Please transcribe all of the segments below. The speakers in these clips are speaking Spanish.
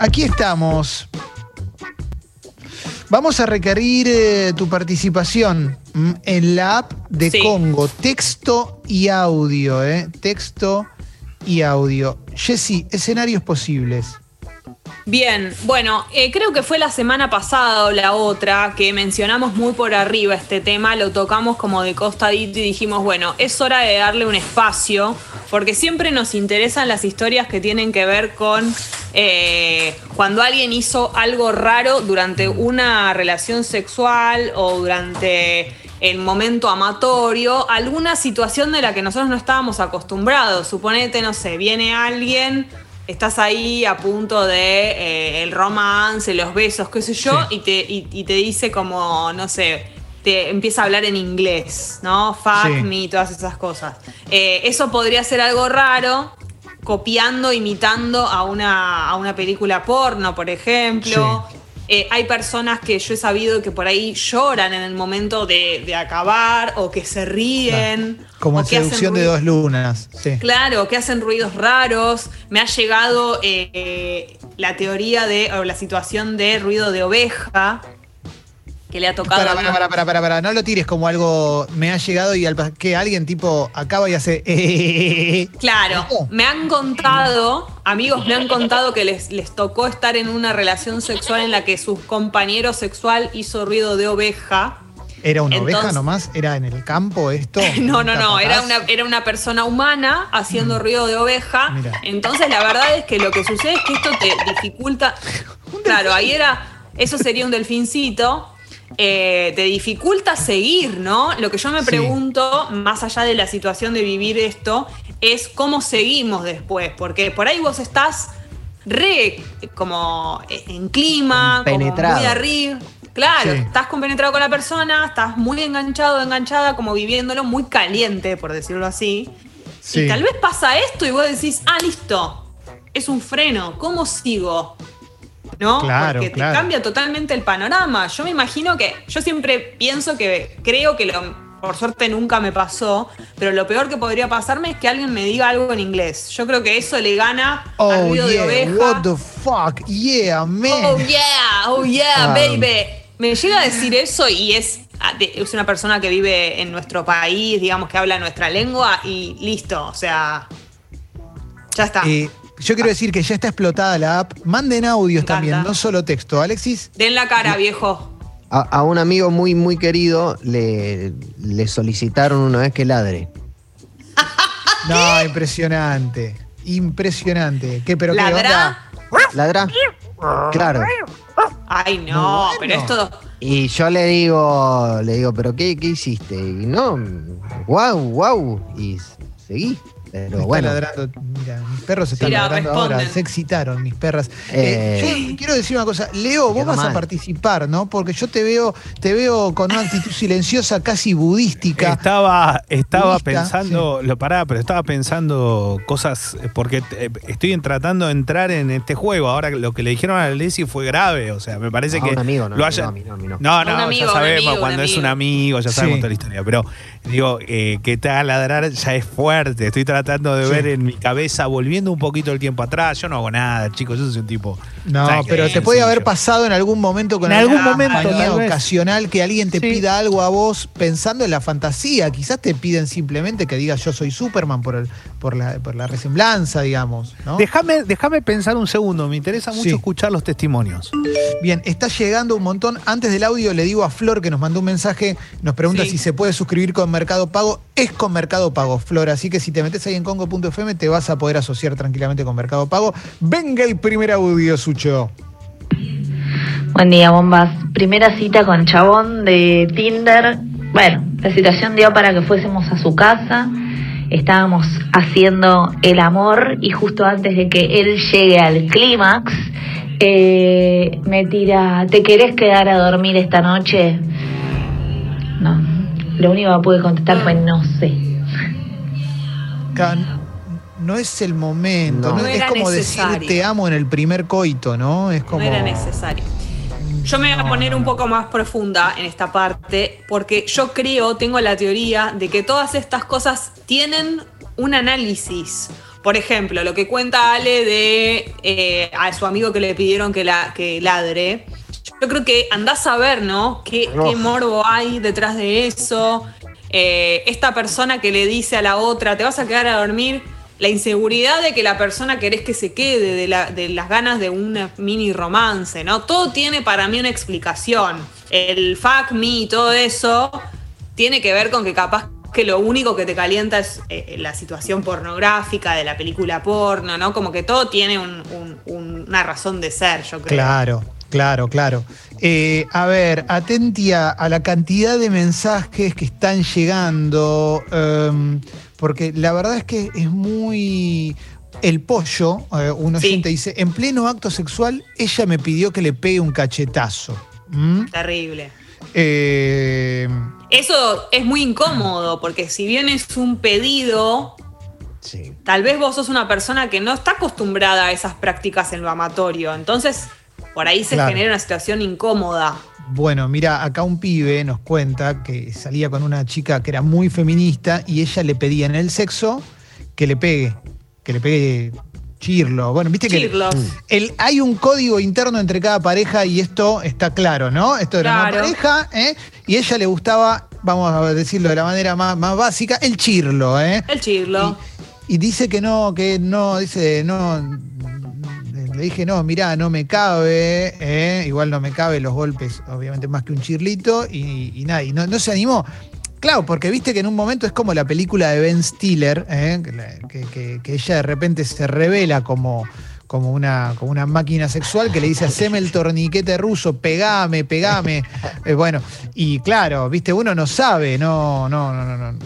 Aquí estamos. Vamos a requerir eh, tu participación mm, en la app de Sí. Congo. Texto y audio, ¿eh? Texto y audio. Jessy, escenarios posibles. Bien, bueno, eh, creo que fue la semana pasada o la otra que mencionamos muy por arriba este tema, lo tocamos como de costadito y dijimos, bueno, es hora de darle un espacio, porque siempre nos interesan las historias que tienen que ver con eh, cuando alguien hizo algo raro durante una relación sexual o durante el momento amatorio, alguna situación de la que nosotros no estábamos acostumbrados. Suponete, no sé, viene alguien estás ahí a punto de eh, el romance, los besos, qué sé yo, Sí. y, te, y, y te dice como, no sé, te empieza a hablar en inglés, ¿no? Fuck Sí. me, todas esas cosas. Eh, eso podría ser algo raro, copiando, imitando a una, a una película porno, por ejemplo. Sí. Eh, hay personas que yo he sabido que por ahí lloran en el momento de, de acabar o que se ríen. Como en seducción de dos lunas. Sí. Claro, que hacen ruidos raros. Me ha llegado eh, la teoría de, o la situación de ruido de oveja, que le ha tocado. Para, para, para, para, para. No lo tires como algo me ha llegado y al que alguien tipo acaba y hace. Claro, me han contado, amigos me han contado que les, les tocó estar en una relación sexual en la que su compañero sexual hizo ruido de oveja. ¿Era una oveja nomás? ¿Era en el campo esto? No, no, no, era una, era una persona humana haciendo ruido de oveja. Mm. Mira. Entonces la verdad es que lo que sucede es que esto te dificulta. Claro, ahí era, eso sería un delfincito. Eh, te dificulta seguir, ¿no? Lo que yo me Sí. pregunto, más allá de la situación de vivir esto, es cómo seguimos después. Porque por ahí vos estás re como en clima, como muy arriba. Claro, Sí. estás compenetrado con la persona, estás muy enganchado, enganchada, como viviéndolo muy caliente, por decirlo así. Sí. Y tal vez pasa esto y vos decís, ah, listo, es un freno, ¿cómo sigo? ¿No? Claro, Porque te claro. cambia totalmente el panorama. Yo me imagino que, yo siempre pienso que, creo que lo, por suerte nunca me pasó, pero lo peor que podría pasarme es que alguien me diga algo en inglés. Yo creo que eso le gana al Oh, ruido de yeah. oveja. What the fuck? Yeah, man. Oh yeah, oh yeah, Ah. baby. Me llega a decir eso y es, ah, de- es una persona que vive en nuestro país, digamos que habla nuestra lengua y listo, o sea, ya está. Eh, yo quiero decir que ya está explotada la app. Manden audios también, no solo texto. Alexis, Den la cara, viejo. A, a un amigo muy, muy querido le, le solicitaron una vez que ladre. no, impresionante. Impresionante. ¿Qué, pero qué ¿Ladrá? onda? ¿Ladra? Claro. Ay, no, bueno. pero esto. Y yo le digo, le digo, ¿pero qué, qué hiciste? Y no, wow, wow. Y seguí. Pero bueno. ladrando. Mira, mis perros están Mira, ladrando ahora. Se excitaron mis perras. Eh, Eh, yo quiero decir una cosa. Leo, vos vas a participar, ¿no? Porque yo te veo, te veo con una actitud silenciosa, casi budística. Estaba, estaba Budista, pensando, lo pará, pero estaba pensando cosas, eh, porque estoy tratando de entrar en este juego. Ahora lo que le dijeron a Leslie fue grave, o sea, me parece A que un amigo, no, lo no, haya- no, no. No, no, amigo, ya sabemos amigo, un cuando es un amigo, ya sabemos Sí. toda la historia. Pero digo, eh, que te haga ladrar ya es fuerte. Estoy tratando de Sí. ver en mi cabeza, volviendo un poquito el tiempo atrás. Yo no hago nada, chicos, yo soy un tipo. No, pero te puede haber pasado en algún momento con En algún momento, ocasional que alguien te Sí. pida algo a vos pensando en la fantasía. Quizás te piden simplemente que digas yo soy Superman por, el, por, la, por la resemblanza, digamos. ¿no? Déjame, déjame pensar un segundo, me interesa mucho Sí. escuchar los testimonios. Bien, está llegando un montón. Antes del audio le digo a Flor que nos mandó un mensaje, nos pregunta si se puede suscribir con Mercado Pago. Es con Mercado Pago, Flor. Así que si te metes ahí en congo.fm te vas a poder asociar tranquilamente con Mercado Pago. Venga el primer audio, Sucho. Buen día, bombas. Primera cita con Chabón de Tinder. Bueno, la situación dio para que fuésemos a su casa. Estábamos haciendo el amor y justo antes de que él llegue al clímax, eh, me tira, ¿te querés quedar a dormir esta noche? No, lo único que pude contestar fue no sé. No es el momento. No. ¿no? No es como necesario. decir te amo en el primer coito, ¿no? Es como. No era necesario. Yo me voy a No, poner un poco más profunda en esta parte, porque yo creo, tengo la teoría de que todas estas cosas tienen un análisis. Por ejemplo, lo que cuenta Ale de eh, a su amigo que le pidieron que, la, que ladre. Yo creo que andás a ver, ¿no? ¿Qué, qué morbo hay detrás de eso? Eh, esta persona que le dice a la otra, te vas a quedar a dormir. La inseguridad de que la persona querés que se quede, de, la- de las ganas de un mini romance, ¿no? Todo tiene para mí una explicación. El fuck me y todo eso tiene que ver con que capaz que lo único que te calienta es eh, la situación pornográfica de la película porno, ¿no? Como que todo tiene un- un- un- una razón de ser, yo creo. Claro, claro, claro. Eh, a ver, atentia a la cantidad de mensajes que están llegando, em, porque la verdad es que es muy... El pollo, eh, un Sí. dice, en pleno acto sexual, ella me pidió que le pegue un cachetazo. ¿Mm? Terrible. Eh, Eso es muy incómodo, porque si bien es un pedido, Sí. tal vez vos sos una persona que no está acostumbrada a esas prácticas en lo amatorio. Entonces, por ahí se Claro. genera una situación incómoda. Bueno, mira, acá un pibe nos cuenta que salía con una chica que era muy feminista y ella le pedía en el sexo que le pegue, que le pegue chirlo. Bueno, viste que el, hay un código interno entre cada pareja y esto está claro, ¿no? Esto era una pareja, ¿eh? Y ella le gustaba, vamos a decirlo de la manera más, más básica, el chirlo, ¿eh? El chirlo. Y dice que no, que no, dice, no. Le dije, no, mirá, no me cabe, ¿eh? igual no me cabe los golpes, obviamente más que un chirlito, y, y nada, y no, no se animó. Claro, porque viste que en un momento es como la película de Ben Stiller, ¿eh? que, que ella de repente se revela como, como, una, como una máquina sexual que le dice, haceme el torniquete ruso, pegame, pegame. Eh, bueno, y claro, viste, uno no sabe, no, no, no, no, no,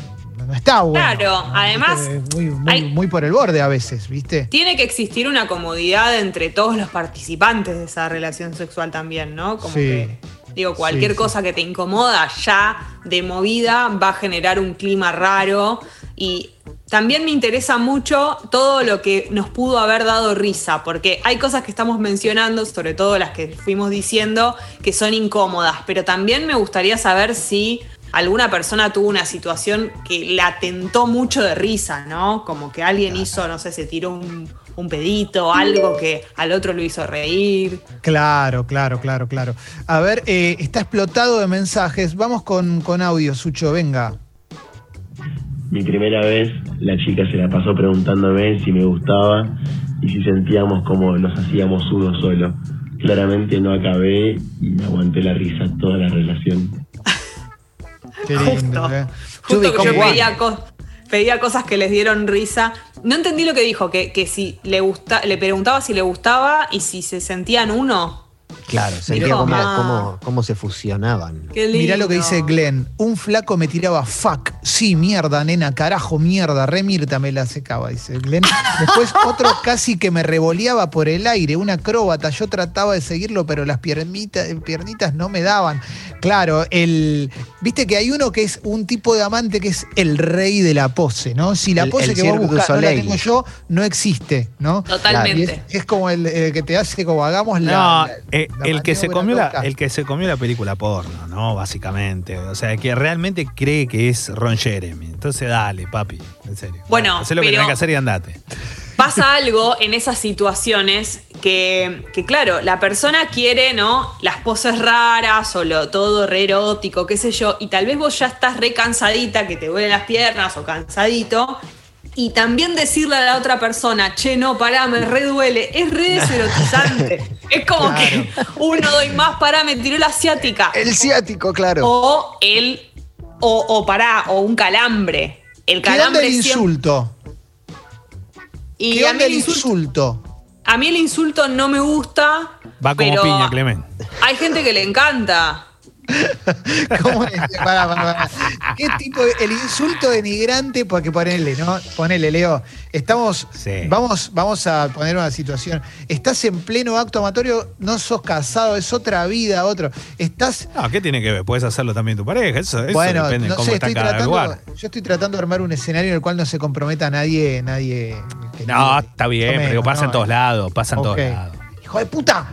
no está bueno. Claro, ¿no? además, Muy, muy, hay- muy por el borde a veces, ¿viste? Tiene que existir una comodidad entre todos los participantes de esa relación sexual también, ¿no? Como Sí. que, digo, cualquier Sí, sí. cosa que te incomoda ya de movida va a generar un clima raro y también me interesa mucho todo lo que nos pudo haber dado risa, porque hay cosas que estamos mencionando, sobre todo las que fuimos diciendo, que son incómodas, pero también me gustaría saber si alguna persona tuvo una situación que la tentó mucho de risa, ¿no? Como que alguien hizo, no sé, se tiró un, un pedito, algo que al otro lo hizo reír. Claro, claro, claro, claro. A ver, eh, está explotado de mensajes. Vamos con, con audio, Sucho, venga. Mi primera vez, la chica se la pasó preguntándome si me gustaba y si sentíamos como nos hacíamos uno solo. Claramente no acabé y me aguanté la risa toda la relación. Qué Justo. ¿eh? Justo que yo pedía, co- pedía cosas que les dieron risa. No entendí lo que dijo, que, que si le gusta, le preguntaba si le gustaba y si se sentían uno. Claro, sentía cómo, cómo- cómo se fusionaban. Qué lindo. Mirá lo que dice Glenn. Un flaco me tiraba fuck. Sí, mierda, nena, carajo, mierda. Re Mirta me la secaba, dice Glenn. Después otro casi que me revoleaba por el aire, un acróbata. Yo trataba de seguirlo, pero las piernitas, piernitas no me daban. Claro, el. Viste que hay uno que es un tipo de amante que es el rey de la pose, ¿no? Si la pose el que vos buscas no la tengo yo, no existe, ¿no? Totalmente. es, es como el, el que te hace como hagamos la. No, la- eh, el que se comió la, el que se comió la película porno, ¿no? Básicamente. O sea, que realmente cree que es Ron Jeremy. Entonces dale, papi, en serio. Bueno, Hacé lo que tenés que hacer y andate. Pasa algo en esas situaciones que, que, claro, la persona quiere, ¿no? Las poses raras o lo todo re erótico, qué sé yo, y tal vez vos ya estás re cansadita, que te duelen las piernas o cansadito, y también decirle a la otra persona, che, no, pará, me re duele, es re deserotizante. es como que uno doy más, pará, me tiró la asiática. El ciático, claro. O el, o, o pará, o un calambre. El ¿Qué onda calambre el siempre- insulto? Y ¿Qué a mí onda el el insulto- insulto? a mí el insulto no me gusta. Va como pero piña, Clemen. Hay gente que le encanta. ¿Cómo es? Pará, pará, pará. ¿Qué tipo de, el insulto denigrante? Porque ponele, ¿no? Ponele, Leo. Estamos. Sí. Vamos, vamos a poner una situación. Estás en pleno acto amatorio, no sos casado, es otra vida, otro. Estás. No, ¿qué tiene que ver? Puedes hacerlo también tu pareja. Eso, eso bueno, depende de no cómo sé, está estoy cada tratando, lugar. yo estoy tratando de armar un escenario en el cual no se comprometa nadie, nadie. No, nadie- está bien, yo pero digo, menos, pasa en todos lados, pasa en todos lados. Hijo de puta.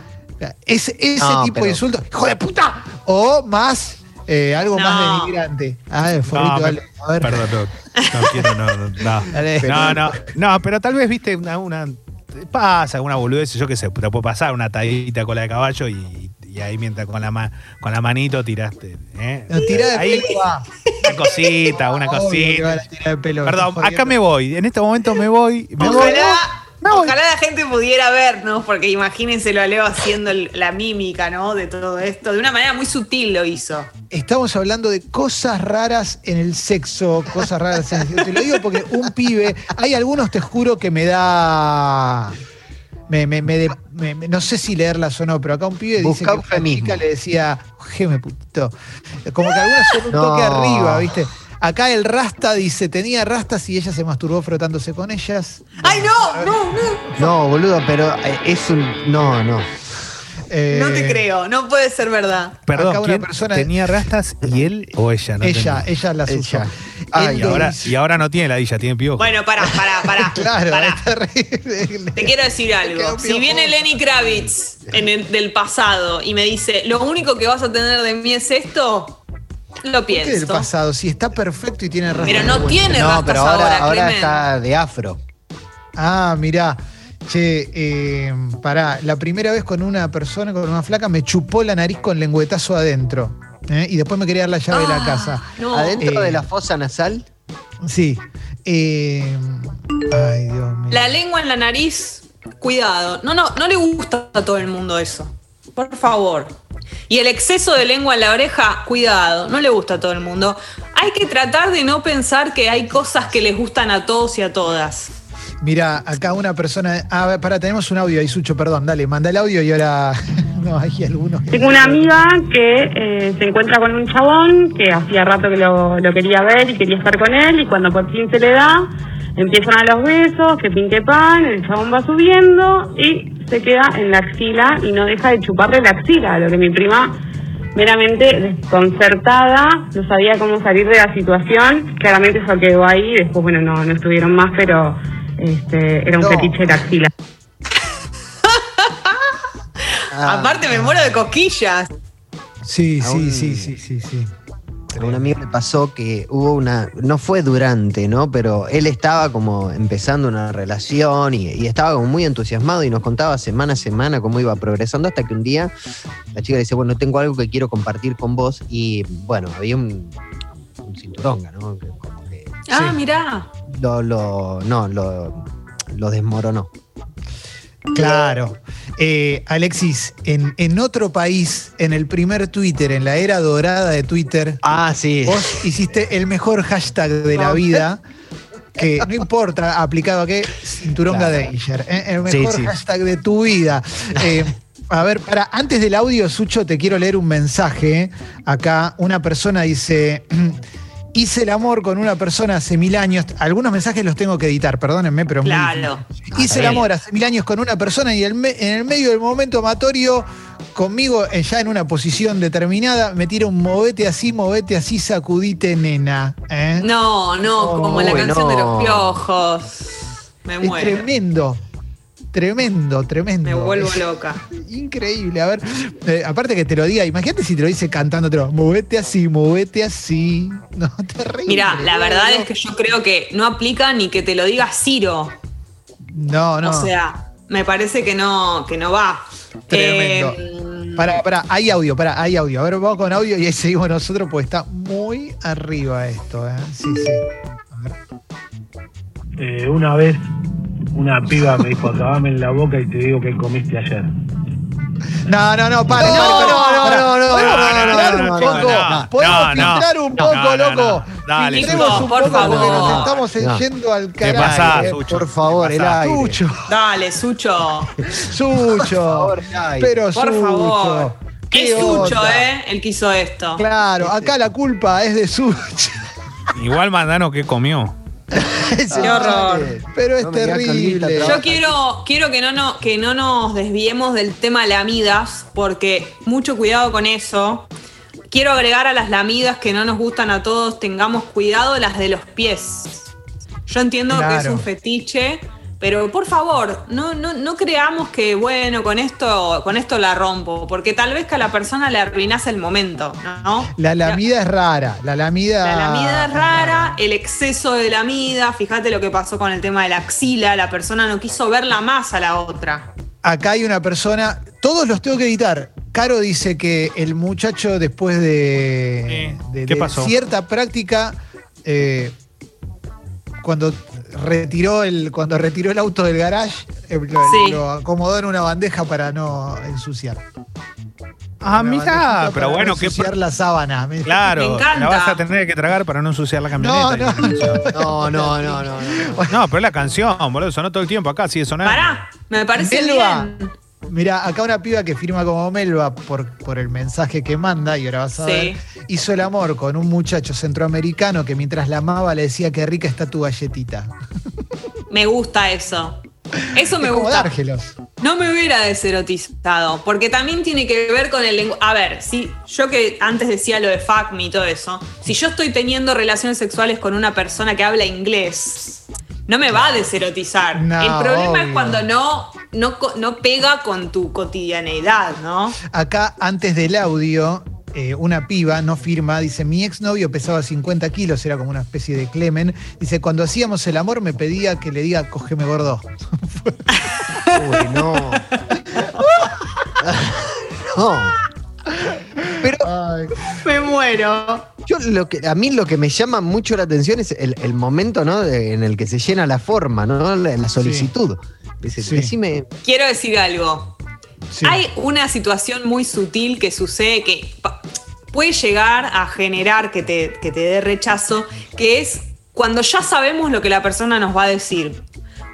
Ese, ese No, tipo pero- de insulto, hijo de puta. O más, Eh, algo No. más denigrante. Ah, el forrito, No, dale. A ver. Perdón, no, no quiero, no, no, no. Dale. No, no, no, pero tal vez, viste, una, una pasa, una boludez, yo qué sé, te puede pasar una tallita cola de caballo y, y ahí mientras con la ma- con la manito tiraste. ¿eh? No, tirá de Ahí, pelo, va. Una cosita, una Obvio cosita. a tirar de pelo, Perdón, acá me voy. En este momento me voy. Me voy. Ojalá, Me voy. ojalá la gente pudiera vernos, porque imagínense lo a Leo haciendo el- la mímica, ¿no? De todo esto. De una manera muy sutil lo hizo. Estamos hablando de cosas raras en el sexo, cosas raras en el sexo. Te lo digo porque un pibe, hay algunos, te juro, que me da. Me, me- me de- me- me- no sé si leerlas o no, pero acá un pibe dice que una chica le decía, geme putito. Como que algunas son un No. toque arriba, ¿viste? Acá el rasta dice, tenía rastas y ella se masturbó frotándose con ellas. ¡Ay, no! ¡No, no! No, boludo, pero eh, es un. No, no. Eh, No te creo, no puede ser verdad. Perdón, acá una ¿quién persona- tenía rastas y él o ella? No Ella, entendí. ella las Ella. usó. Ay, Y ahora, y ahora no tiene ladilla, tiene piojo. Bueno, pará, pará, pará. Claro, pará. Te quiero decir algo. Si viene Lenny Kravitz en el- del pasado y me dice, lo único que vas a tener de mí es esto, lo ¿Por qué del pienso. pasado? Si está perfecto y tiene rastas. Pero no tiene No, rastas pero ahora, ahora, ahora Clemen. está de afro. Ah, mirá. Che, eh, pará, la primera vez con una persona, con una flaca, me chupó la nariz con lengüetazo adentro. ¿eh? Y después me quería dar la llave de la Ah, casa. No. Adentro Eh. de la fosa nasal. Sí. Eh, ay, Dios mío. La lengua en la nariz, cuidado. No, no, no le gusta a todo el mundo eso. Por favor. Y el exceso de lengua en la oreja, cuidado. No le gusta a todo el mundo. Hay que tratar de no pensar que hay cosas que les gustan a todos y a todas. Mirá, acá una persona. Ah, a ver, pará, tenemos un audio ahí, Sucho, perdón, dale, manda el audio y ahora. no, hay algunos. Tengo una amiga que eh, se encuentra con un chabón que hacía rato que lo, lo quería ver y quería estar con él y cuando por fin se le da, empiezan a los besos, que pin que pan, el chabón va subiendo y se queda en la axila y no deja de chuparle la axila, a lo que mi prima meramente desconcertada, no sabía cómo salir de la situación, claramente eso quedó ahí, después bueno no, no estuvieron más, pero este, era un No. fetiche la axila. Ah, Aparte me muero de cosquillas. Sí, sí, sí, sí, sí, sí. A un amigo le pasó que hubo una, no fue durante, ¿no? Pero él estaba como empezando una relación y, y estaba como muy entusiasmado y nos contaba semana a semana cómo iba progresando hasta que un día la chica le dice, bueno, tengo algo que quiero compartir con vos y bueno, había un, un cinturón, ¿no? Que como que Ah, Sí. mirá. lo, lo, no, lo, lo desmoronó. Claro. Eh, Alexis, en, en otro país, en el primer Twitter, en la era dorada de Twitter, Ah, sí. vos hiciste el mejor hashtag de la vida. Que no importa aplicado a qué, cinturón Claro. Gadanger. ¿eh? El Sí, mejor sí. hashtag de tu vida. Eh, a ver, para, antes del audio, Sucho, te quiero leer un mensaje. Acá una persona dice. Hice el amor con una persona hace mil años. Algunos mensajes los tengo que editar, perdónenme, pero muy Claro. Hice el amor hace mil años con una persona y el me- en el medio del momento amatorio, conmigo eh, ya en una posición determinada, me tira un movete así, movete así, sacudite, nena. ¿eh? No, no, como la canción de los piojos. Me es muero. tremendo. Tremendo, tremendo. Me vuelvo loca. Increíble. A ver, eh, aparte que te lo diga, imagínate si te lo dice cantándotelo. Movete así, movete así. No, terrible. Mira, la verdad es que yo creo que no aplica ni que te lo diga Ciro. No, no. O sea, me parece que no, que no va. Tremendo. Eh, Pará, pará, hay audio, pará, hay audio. A ver, vamos con audio y ahí seguimos nosotros porque está muy arriba esto, ¿eh? Sí, sí. A ver. Eh, una vez una piba me dijo, acabame en la boca y te digo que comiste ayer. No, no, no, para, No, no, no, no, Podemos no, no, no, un no, poco. no, Podemos no, no. filtrar un No, poco, no, no, loco. no. Dale, Filtremos un por poco porque favor. nos estamos No. yendo al ¿Qué carajo. pasa, eh. Sucho? Por favor, ¿Qué el aire. Sucho, Dale, Sucho. Sucho. Pero Por Sucho. favor. ¿qué Es Sucho, onda? ¿eh? El que hizo esto. Claro, acá la culpa es de Sucho. Igual Mandano que comió. Qué horror. Pero es No terrible. Yo quiero, quiero que, no, no, que no nos desviemos del tema lamidas, porque mucho cuidado con eso. Quiero agregar a las lamidas que no nos gustan a todos, tengamos cuidado las de los pies. Yo entiendo que es un fetiche, Pero por favor, no, no, no creamos que, bueno, con esto, con esto la rompo, porque tal vez que a la persona le arruinas el momento, ¿no? La lamida es rara. La lamida. La lamida es rara, el exceso de lamida, fíjate lo que pasó con el tema de la axila, la persona no quiso verla más a la otra. Acá hay una persona, todos los tengo que editar. Caro dice que el muchacho después de, Sí. de- ¿Qué de pasó? cierta práctica, eh, cuando retiró el, cuando retiró el auto del garage, eh, lo, Sí. lo acomodó en una bandeja para no ensuciar. Ah, mira, pero para bueno, no ensuciar la sábana. Me- Me Claro, encanta. la vas a tener que tragar para no ensuciar la camioneta. No, no. No, no, no, no. no. No, pero es la canción, boludo, sonó todo el tiempo acá, sigue sonando. Pará, me parece Melba. bien. Mira, acá una piba que firma como Melba por, por el mensaje que manda, y ahora vas a Sí. ver, hizo el amor con un muchacho centroamericano que mientras la amaba le decía que rica está tu galletita. Me gusta eso. Eso me Es como gusta. dárgelos. No me hubiera deserotizado, porque también tiene que ver con el lenguaje. A ver, si yo que antes decía lo de fuck me y todo eso, si yo estoy teniendo relaciones sexuales con una persona que habla inglés, no me va a deserotizar. No, el problema es cuando no, no, no pega con tu cotidianeidad, ¿no? Acá, antes del audio, eh, una piba no firma, dice, mi exnovio pesaba 50 kilos, era como una especie de Clemen. Dice, cuando hacíamos el amor me pedía que le diga, cógeme gordo. Uy, no. no. Pero Ay, Me muero. yo lo que, a mí lo que me llama mucho la atención es el, el momento ¿no? de- en el que se llena la forma, ¿no? la, la solicitud. Dice, Sí. Decime, Quiero decir algo. sí. Hay una situación muy sutil que sucede que puede llegar a generar que te, que te dé rechazo, que es cuando ya sabemos lo que la persona nos va a decir.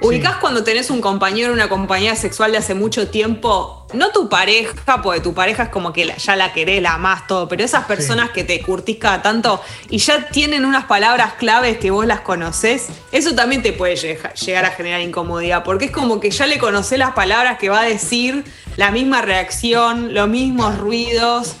Ubicás cuando tenés un compañero o una compañera sexual de hace mucho tiempo, no tu pareja, porque tu pareja es como que ya la querés, la amás todo, pero esas personas que te curtís cada tanto y ya tienen unas palabras claves que vos las conocés, eso también te puede llega- llegar a generar incomodidad, porque es como que ya le conocés las palabras que va a decir, la misma reacción, los mismos ruidos,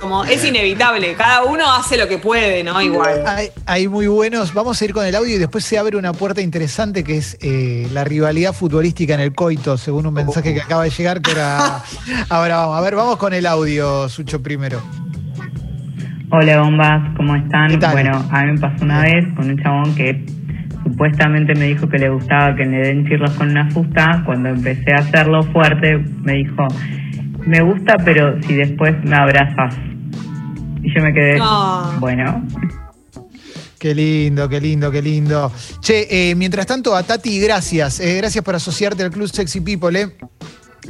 como es inevitable, cada uno hace lo que puede, ¿no? Igual. Hay, hay muy buenos. Vamos a ir con el audio y después se abre una puerta interesante que es eh, la rivalidad futbolística en el coito, según un mensaje que acaba de llegar. Que ahora, ahora vamos. A ver, vamos con el audio, Sucho, primero. Hola bombas, ¿cómo están? Bueno, a mí me pasó una vez con un chabón que supuestamente me dijo que le gustaba que le den chirlos con una fusta. Cuando empecé a hacerlo fuerte, me dijo, me gusta, pero si después me abrazas. Y yo me quedé, Ah. bueno, Qué lindo, qué lindo, qué lindo. Che, eh, mientras tanto, a Tati, gracias. Eh, gracias por asociarte al Club Sexy People, eh,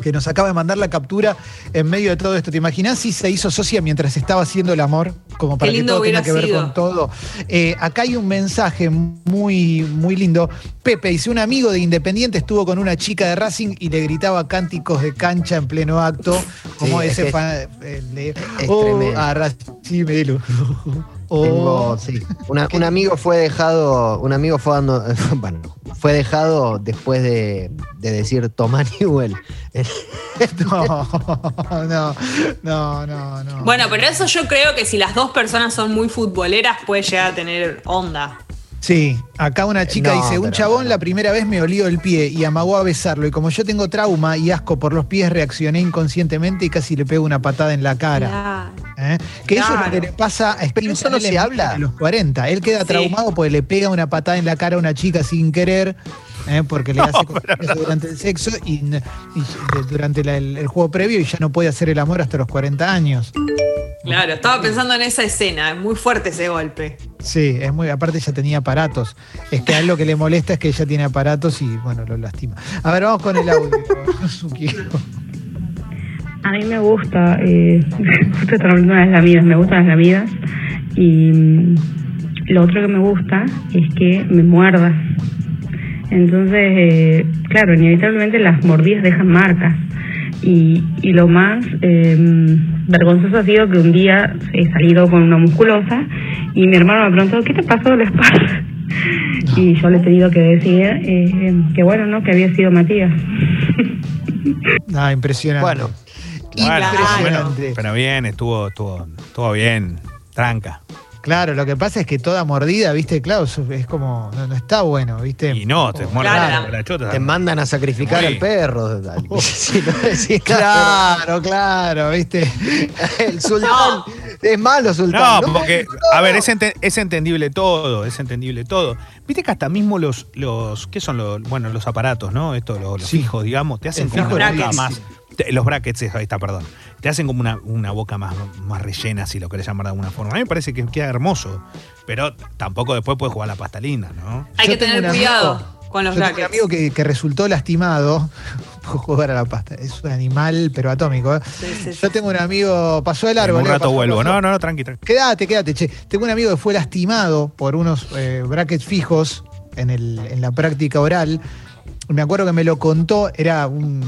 que nos acaba de mandar la captura en medio de todo esto. ¿Te imaginas si se hizo socia mientras estaba haciendo el amor? Como para que todo tenga que ver sido. con todo. Eh, acá hay un mensaje muy, muy lindo. Pepe dice: Un amigo de Independiente estuvo con una chica de Racing y le gritaba cánticos de cancha en pleno acto. Como Sí, ese fan. eh, de- es oh, a Racing, Oh. Tengo, sí. Una- un amigo fue dejado, un amigo fue dando, bueno, fue dejado después de, de decir Tomás Newell. No, no, no, no, no. Bueno, pero eso yo creo que si las dos personas son muy futboleras puede llegar a tener onda. Sí, acá una chica No, dice, un chabón la primera vez me olió el pie y amagó a besarlo y como yo tengo trauma y asco por los pies reaccioné inconscientemente y casi le pego una patada en la cara. ¿eh? Que eso es lo que le pasa a Steve eso no se habla. a los 40. Él queda Sí. traumado porque le pega una patada en la cara a una chica sin querer. ¿Eh? Porque le hace cosas durante el sexo y, durante la- el, el juego previo y ya no puede hacer el amor hasta los 40 años. Claro, estaba pensando en esa escena, es muy fuerte ese golpe. Sí, es muy, aparte ya tenía aparatos. Es que a él lo que le molesta es que ella tiene aparatos y bueno, lo lastima. A ver, vamos con el audio, a mí me gusta, eh, justo estaba hablando de las lamidas, me gustan las lamidas. Y mm, lo otro que me gusta es que me muerda. Entonces, eh, claro, inevitablemente las mordidas dejan marcas. Y, y lo más eh, vergonzoso ha sido que un día he salido con una musculosa y mi hermano me preguntó, ¿qué te pasó de la espalda? Y yo le he tenido que decir eh, que bueno, ¿no? Que había sido Matías. Ah, impresionante. Bueno, Bueno, Impresionante. bueno, pero bien, estuvo, estuvo, estuvo bien, tranca. Claro, lo que pasa es que toda mordida, viste, claro, eso es como, no, no está bueno, viste. Y no, te muerde Claro. la chota. Te mandan a sacrificar Sí. al perro. Si no decís Claro, claro, viste. El sultán es malo, sultán. No, porque, a ver, es, ente- es entendible todo, es entendible todo. Viste que hasta mismo los, los ¿qué son los, bueno, los aparatos, ¿no? Estos, los, los Sí. fijos, digamos, te hacen como fijo una más, te- los brackets, ahí está, perdón. Te hacen como una, una boca más, más rellena, si lo querés llamar de alguna forma. A mí me parece que queda hermoso, pero tampoco después puedes jugar la pasta linda, ¿no? Hay Yo que tener amigo- cuidado con los Yo tengo un amigo que, que resultó lastimado por jugar a la pasta. Es un animal, pero atómico. ¿eh? Sí, sí, sí. Yo tengo un amigo, pasó el En árbol. un ¿eh? rato Pasó, vuelvo. pasó. No, no, no, tranqui, tranqui. Quédate, quédate, che. Tengo un amigo que fue lastimado por unos eh, brackets fijos en, el, en la práctica oral. Me acuerdo que me lo contó, era un,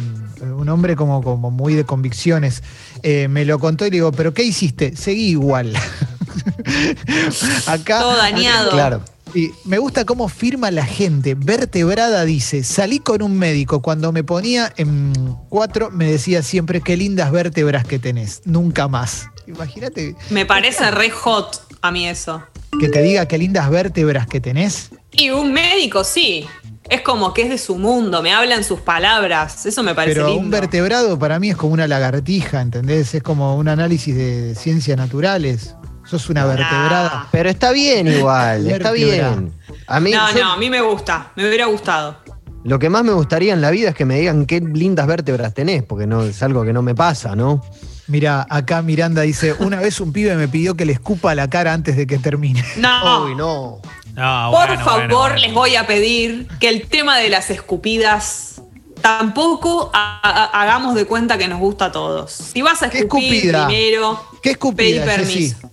un hombre como, como muy de convicciones. Eh, me lo contó y le digo, ¿pero qué hiciste? Seguí igual. Acá. Todo dañado. Claro. Sí, me gusta cómo firma la gente. Vertebrada dice, salí con un médico. Cuando me ponía en cuatro, me decía siempre, qué lindas vértebras que tenés. Nunca más. Imagínate Me parece re hot a mí eso. que te diga qué lindas vértebras que tenés. Y un médico, sí. Es como que es de su mundo, me hablan sus palabras. Eso me parece Pero lindo. un vertebrado para mí es como una lagartija, ¿entendés? Es como un análisis de ciencias naturales. Sos una vertebrada. Pero está bien igual, está bien. A mí, No, yo- no, a mí me gusta, me hubiera gustado. lo que más me gustaría en la vida es que me digan qué lindas vértebras tenés, porque no es algo que no me pasa, ¿no? Mira, acá Miranda dice, una vez un pibe me pidió que le escupa la cara antes de que termine. No, Uy, no. No, por bueno, favor, bueno, bueno. les voy a pedir que el tema de las escupidas tampoco ha- ha- hagamos de cuenta que nos gusta a todos. Si vas a ¿Qué escupir primero, ¿Qué pedí escupida, permiso. Jessy?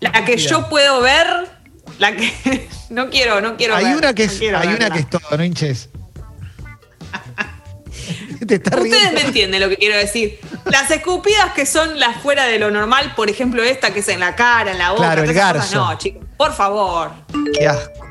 La que yo puedo ver, la que no quiero, no quiero Hay ver, una que no es, quiero hay una que es todo, no hinches. Te Ustedes riendo. me entienden lo que quiero decir. Las escupidas que son las fuera de lo normal, por ejemplo, esta que es en la cara, en la boca. Claro, el cosas, garzo. No, chicos, por favor. Qué asco.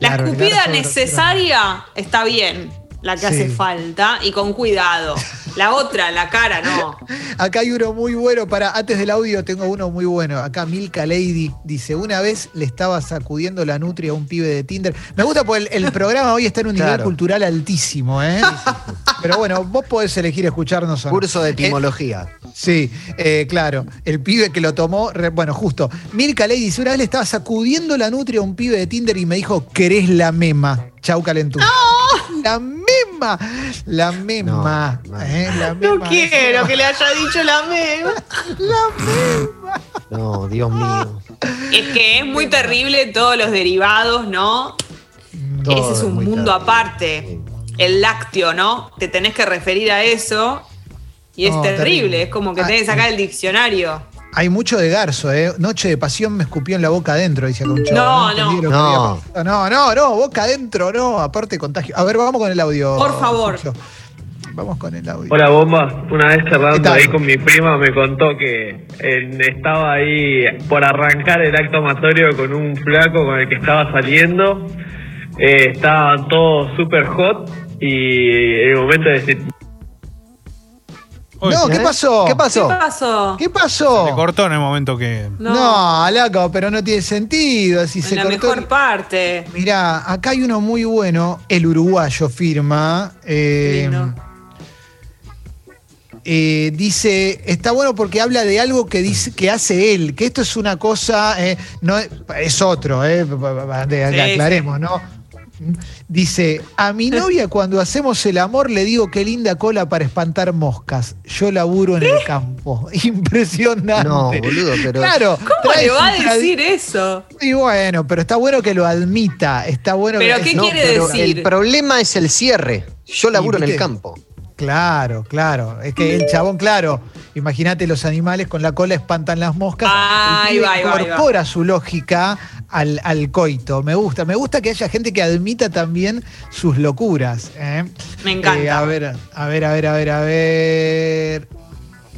La Claro, escupida necesaria está bien, la que Sí. hace falta, y con cuidado. La otra, la cara, no. Acá hay uno muy bueno para. Antes del audio tengo uno muy bueno. Acá Milka Lady dice: Una vez le estaba sacudiendo la nutria a un pibe de Tinder. Me gusta porque el, el programa hoy está en un nivel cultural altísimo, ¿eh? Pero bueno, vos podés elegir escucharnos o. Curso de Eh, etimología. Sí, eh, claro. El pibe que lo tomó, re- bueno, justo. Mirka Ley dice, una vez le estaba sacudiendo la nutria a un pibe de Tinder y me dijo, ¿querés la mema? Chau calentura. La mema, la mema. No, no. eh, la No quiero que le haya dicho la mema. No, Dios mío. Es que es muy terrible todos los derivados, ¿no? Todo Ese es un mundo terrible. aparte. El lácteo, ¿no? Te tenés que referir a eso. Y es No, terrible. terrible. es como que Ah, tenés que sacar el diccionario. Hay mucho de garzo, ¿eh? Noche de pasión me escupió en la boca adentro, dice acá un chavo. No, no. No. había no, no, no, boca adentro, no, aparte contagio. A ver, vamos con el audio. Por favor. Vamos con el audio. Hola bomba, una vez ¿Qué charlando ahí con mi prima me contó que eh, estaba ahí por arrancar el acto amatorio con un flaco con el que estaba saliendo, eh, estaban todos super hot y en el momento de no, ¿qué ¿eh? pasó? ¿Qué ¿Qué pasó? pasó? ¿Qué pasó? Se cortó en el momento que. No, loco, pero no tiene sentido. Si se en la cortó mejor parte. Mirá, acá hay uno muy bueno, el uruguayo firma. eh, Lindo. eh, dice, está bueno porque habla de algo que dice que hace él, que esto es una cosa, eh, no es, es otro, eh, de- Sí, aclaremos, ¿no? Dice, a mi novia cuando hacemos el amor le digo qué linda cola para espantar moscas. Yo laburo en el campo. Impresionante. No, boludo, pero. Claro. ¿Cómo le va a decir eso? Y bueno, pero está bueno que lo admita. Está bueno Pero que ¿qué No, quiere pero decir? El problema es el cierre. Yo laburo en el campo. Claro, claro. Es que el chabón, claro, imagínate los animales con la cola espantan las moscas. Va, va, ahí va. incorpora su lógica al, al coito. Me gusta. Me gusta que haya gente que admita también sus locuras. ¿eh? Me encanta. Eh, a ver, a ver, a ver, a ver, a ver.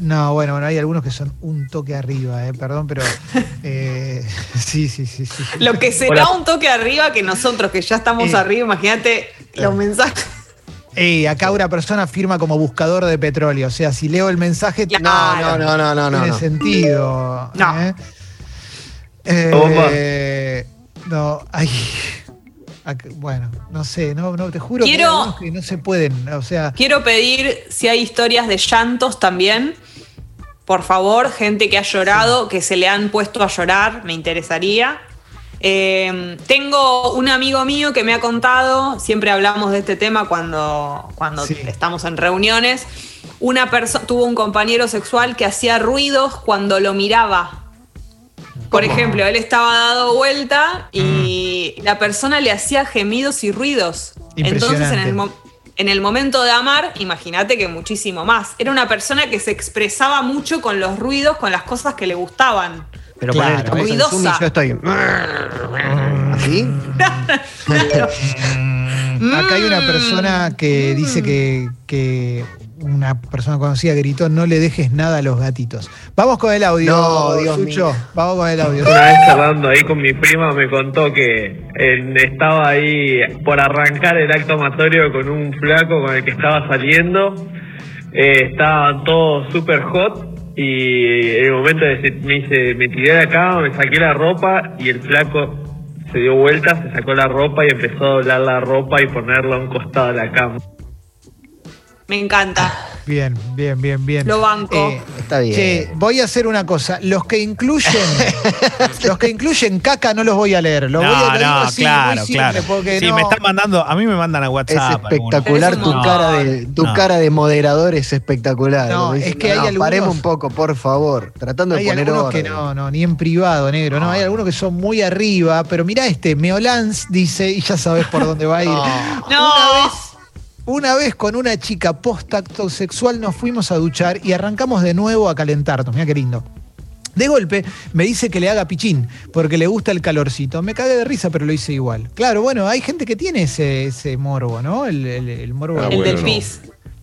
No, bueno, bueno, hay algunos que son un toque arriba, eh, perdón, pero eh, sí, sí, sí, sí. Lo que será Hola. un toque arriba que nosotros que ya estamos Eh, arriba, imagínate los mensajes. Ey, acá una persona firma como buscador de petróleo. O sea, si leo el mensaje, Claro. No, no, no, no, no, no. tiene no. sentido. No. ¿eh? Eh, no, hay. Bueno, no sé, no, no te juro Quiero- que no se pueden. O sea, Quiero pedir si hay historias de llantos también. Por favor, gente que ha llorado, que se le han puesto a llorar, me interesaría. Eh, tengo un amigo mío que me ha contado, siempre hablamos de este tema cuando, cuando Sí. estamos en reuniones. Una persona tuvo un compañero sexual que hacía ruidos cuando lo miraba. Por ejemplo, él estaba dado vuelta y la persona le hacía gemidos y ruidos. Entonces, en el, en momento de amar, imagínate que muchísimo más. Era una persona que se expresaba mucho con los ruidos, con las cosas que le gustaban. Pero Claro, en ruidosa. Yo estoy. ¿Así? acá hay una persona que dice que, que una persona conocida gritó: No le dejes nada a los gatitos. Vamos con el audio, No, Dios Sucho. mío. Vamos con el audio. Una vez charlando ahí con mi prima me contó que él estaba ahí por arrancar el acto amatorio con un flaco con el que estaba saliendo. Eh, estaban todos super hot y en el momento de me dice, me tiré de acá, me saqué la ropa y el flaco se dio vuelta, se sacó la ropa y empezó a doblar la ropa y ponerla a un costado de la cama. Me encanta. Bien, bien, bien, bien. Lo banco. Eh, Está bien. Che, voy a hacer una cosa. Los que incluyen, los que incluyen caca no los voy a leer. Los no, voy a digo no, así, claro, claro. Sí, no- me están mandando, a mí me mandan a Es WhatsApp. algunos. espectacular tu cara de tu No. cara de moderador es espectacular. No, es que hay algunos- Paremos un poco, por favor. Tratando de Hay poner algunos orden. que no, no, ni en privado, negro, no. Hay algunos que son muy arriba, pero mira este, Meolans dice, y ya sabes por dónde va a ir. No. Una vez, una vez con una chica post-acto sexual nos fuimos a duchar y arrancamos de nuevo a calentarnos, mira qué lindo. De golpe me dice que le haga pichín porque le gusta el calorcito. Me cagué de risa, pero lo hice igual. Claro, bueno, hay gente que tiene ese, ese morbo, ¿no? El, el- el morbo Ah, el bueno, del no.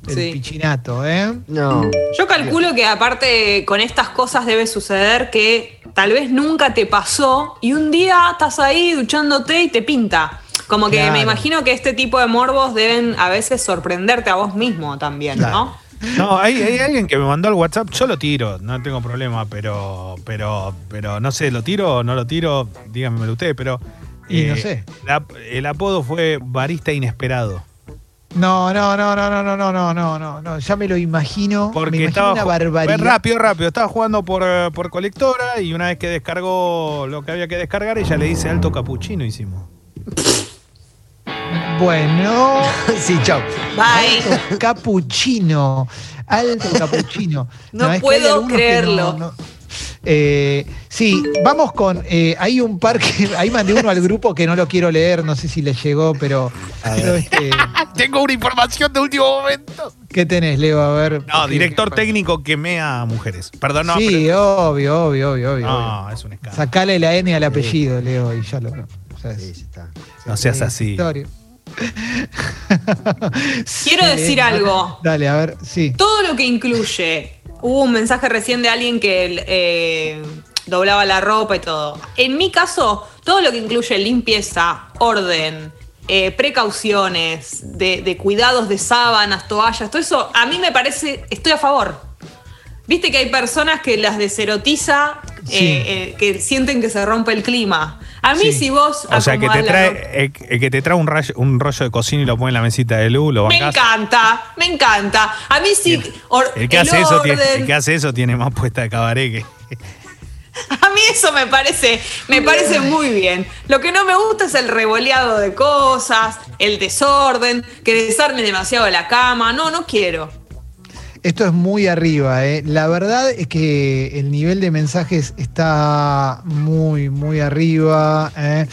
el Sí. pichinato, ¿eh? No. Yo calculo que aparte con estas cosas debe suceder que tal vez nunca te pasó y un día estás ahí duchándote y te pinta. Como que Claro. me imagino que este tipo de morbos deben a veces sorprenderte a vos mismo también, ¿no? No, hay, hay alguien que me mandó al WhatsApp, yo lo tiro, no tengo problema, pero, pero, pero no sé, ¿lo tiro o no lo tiro? Díganmelo ustedes, pero. eh, Y no sé. la- el apodo fue Barista Inesperado. No, no, no, no, no, no, no, no, no, no, no. Ya me lo imagino. Porque me imagino estaba una barbaridad. Fue rápido, rápido. Estaba jugando por, eh, por colectora y una vez que descargó lo que había que descargar, ella le dice alto capuchino hicimos. Bueno, sí, chao. Bye. alto capuchino. Alto capuchino. No puedo creerlo. no- no. Eh, sí, vamos con. eh, hay un par que. Ahí mandé uno al grupo que no lo quiero leer, no sé si le llegó, pero. pero, este, Tengo una información de último momento. ¿Qué tenés, Leo? A ver. No, ¿qué- director qué- técnico que mea a mujeres. Perdón, no. sí, pero- obvio, obvio, obvio, obvio. no, es un escándalo. Sacale la N al apellido, Leo, y ya lo. o sea, Sí, es- sí está. No seas así. historia. Quiero decir algo. Dale, a ver, sí. Todo lo que incluye. Hubo un mensaje recién de alguien que eh, doblaba la ropa y todo. En mi caso, todo lo que incluye limpieza, orden, eh, precauciones, de, de cuidados de sábanas, toallas, todo eso, a mí me parece, estoy a favor. Viste que hay personas que las deserotiza, Sí. eh, eh, que sienten que se rompe el clima. A mí Sí. si vos... O sea, que te la trae, eh, el que te trae un, rayo- un rollo de cocina y lo pone en la mesita de luz, lo Me bancás. encanta, me encanta. A mí sí... or- El que, hace eso tiene, el que hace eso tiene más puesta de cabaret que. A mí eso me parece, me parece muy bien. Lo que no me gusta es el revoleado de cosas, el desorden, que desarme demasiado la cama. No, no quiero. Esto es muy arriba, ¿eh? La verdad es que el nivel de mensajes está muy, muy arriba. ¿eh?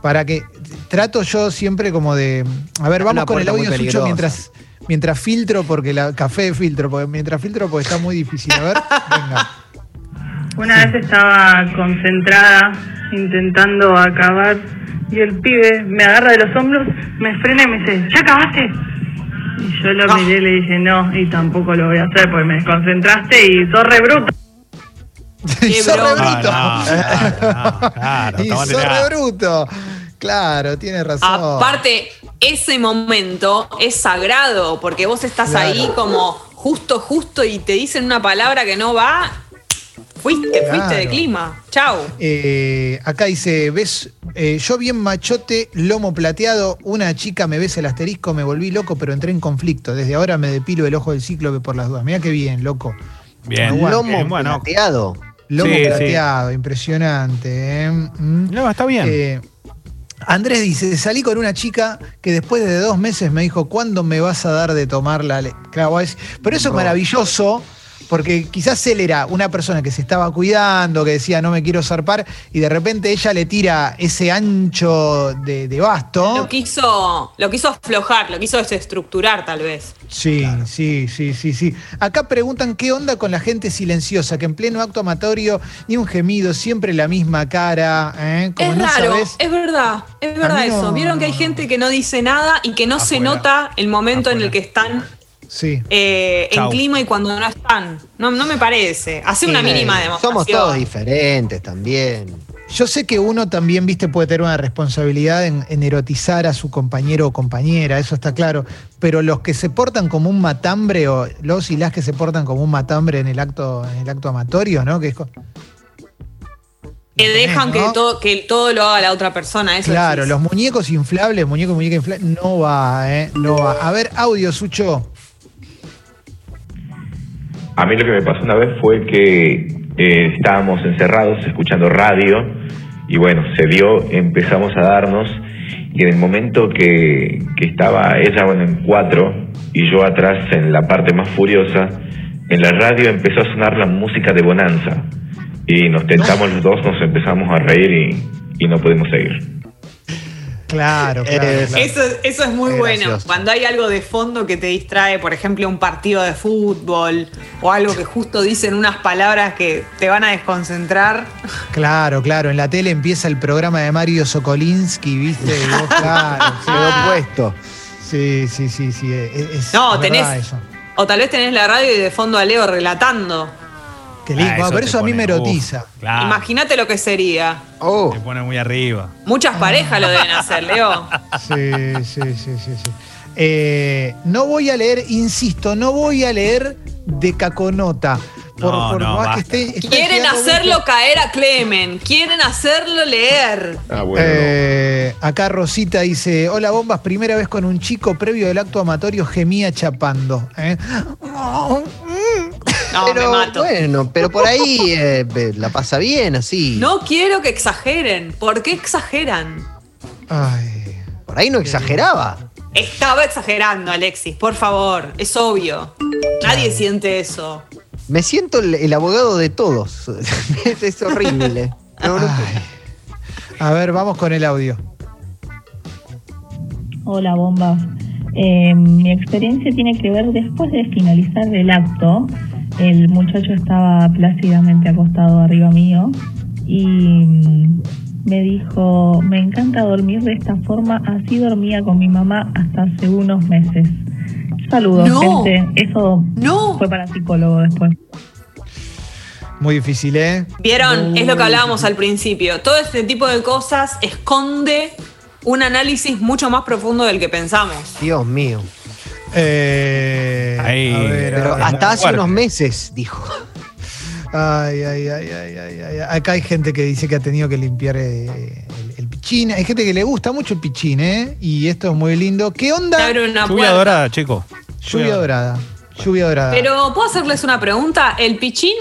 Para que trato yo siempre como de. A ver, vamos Una con el audio suyo mientras, mientras filtro, porque la café de filtro, porque mientras filtro, porque está muy difícil. A ver, venga. Una vez estaba concentrada intentando acabar y el pibe me agarra de los hombros, me frena y me dice, ¿ya acabaste? Y yo lo Ah. miré y le dije, no, y tampoco lo voy a hacer porque me desconcentraste y sos re bruto. Y sos re broma. bruto. No, claro, no, claro, y sos re bruto. Claro, tiene razón. Aparte, ese momento es sagrado, porque vos estás Claro. ahí como justo, justo y te dicen una palabra que no va, Fuiste, fuiste de clima. Chau. Eh, acá dice, ves, eh, yo bien machote, lomo plateado, una chica me besa el asterisco, me volví loco, pero entré en conflicto. Desde ahora me depilo el ojo del cíclope por las dudas. Mira qué bien, loco. Bien. Aguante. Lomo Bien, bueno. plateado. Lomo Sí, sí. plateado, impresionante. ¿eh? Mm. No, está bien. Eh, Andrés dice, salí con una chica que después de dos meses me dijo, ¿cuándo me vas a dar de tomar la leche? Claro, pero eso es maravilloso, porque quizás él era una persona que se estaba cuidando, que decía, no me quiero zarpar, y de repente ella le tira ese ancho de, de basto. Lo quiso, lo quiso aflojar, lo quiso desestructurar tal vez. Sí, sí, sí, sí, sí. Acá preguntan qué onda con la gente silenciosa, que en pleno acto amatorio ni un gemido, siempre la misma cara, ¿eh? Como es no raro, sabés- es verdad, es verdad no- eso. Vieron que hay gente que no dice nada y que no se nota el momento en el que están Sí. eh, en clima y cuando no están. No, no me parece. Hace una Eh, mínima demostración. Somos todos diferentes también. Yo sé que uno también, viste, puede tener una responsabilidad en, en erotizar a su compañero o compañera, eso está claro. Pero los que se portan como un matambre, o los y las que se portan como un matambre en el acto, en el acto amatorio, ¿no? Que es co- Que dejan ¿no? que, todo, que todo lo haga la otra persona. Eso Claro, los muñecos inflables, muñeco y muñeca inflable, no va, ¿eh? No va. A ver, audio, Sucho. A mí lo que me pasó una vez fue que eh, estábamos encerrados escuchando radio y bueno, se dio, empezamos a darnos y en el momento que, que estaba ella bueno, en cuatro y yo atrás en la parte más furiosa, en la radio empezó a sonar la música de Bonanza y nos tentamos los dos, nos empezamos a reír y, y no pudimos seguir. Claro, claro. Eh, claro. Eso, eso es muy Qué bueno. gracioso. Cuando hay algo de fondo que te distrae, por ejemplo, un partido de fútbol o algo que justo dicen unas palabras que te van a desconcentrar. Claro, claro. En la tele empieza el programa de Mario Sokolinsky, ¿viste? Y vos, claro. sí. Quedó puesto. Sí, sí, sí, sí. Es, No, tenés- eso. O tal vez tenés la radio y de fondo a Leo relatando. Qué lindo. Ah, Bueno, pero eso a mí me erotiza. claro, Imagínate lo que sería. Oh, Te pone muy arriba. Muchas parejas lo deben hacer, Leo. Sí, sí, sí, sí, sí. Eh, no voy a leer, insisto, no voy a leer de Caconota. Por, No, por no, más que esté. Quieren hacerlo mucho- caer a Clemen. Quieren hacerlo leer. Ah, bueno, Eh, acá Rosita dice: Hola bombas, primera vez con un chico previo del acto amatorio gemía chapando. ¿eh? No, me pero mato. bueno, pero por ahí eh, eh, la pasa bien así. No quiero que exageren. ¿Por qué exageran? Ay. Por ahí no exageraba. Estaba exagerando, Alexis, por favor. Es obvio. Nadie siente eso. Me siento el, el abogado de todos. es, horrible. No, no- Ay. A ver, vamos con el audio. Hola, bomba. Eh, mi experiencia tiene que ver después de finalizar el acto. El muchacho estaba plácidamente acostado arriba mío y mm, me dijo, me encanta dormir de esta forma, así dormía con mi mamá hasta hace unos meses. Saludos, No. gente. Eso No. fue para psicólogo después. Muy difícil, ¿eh? ¿Vieron? Muy es lo que hablábamos difícil. al principio. Todo este tipo de cosas esconde un análisis mucho más profundo del que pensamos. Dios mío. Eh, Ahí. a ver, a Pero ver. hasta hace unos meses, dijo. Ay, ay, ay, ay, ay, ay. Acá hay gente que dice que ha tenido que limpiar eh, el, el pichín. Hay gente que le gusta mucho el pichín, ¿eh? Y esto es muy lindo. ¿Qué onda? Lluvia puerta. dorada, chico. Lluvia dorada. Lluvia dorada. Pero, ¿puedo hacerles una pregunta? El pichín,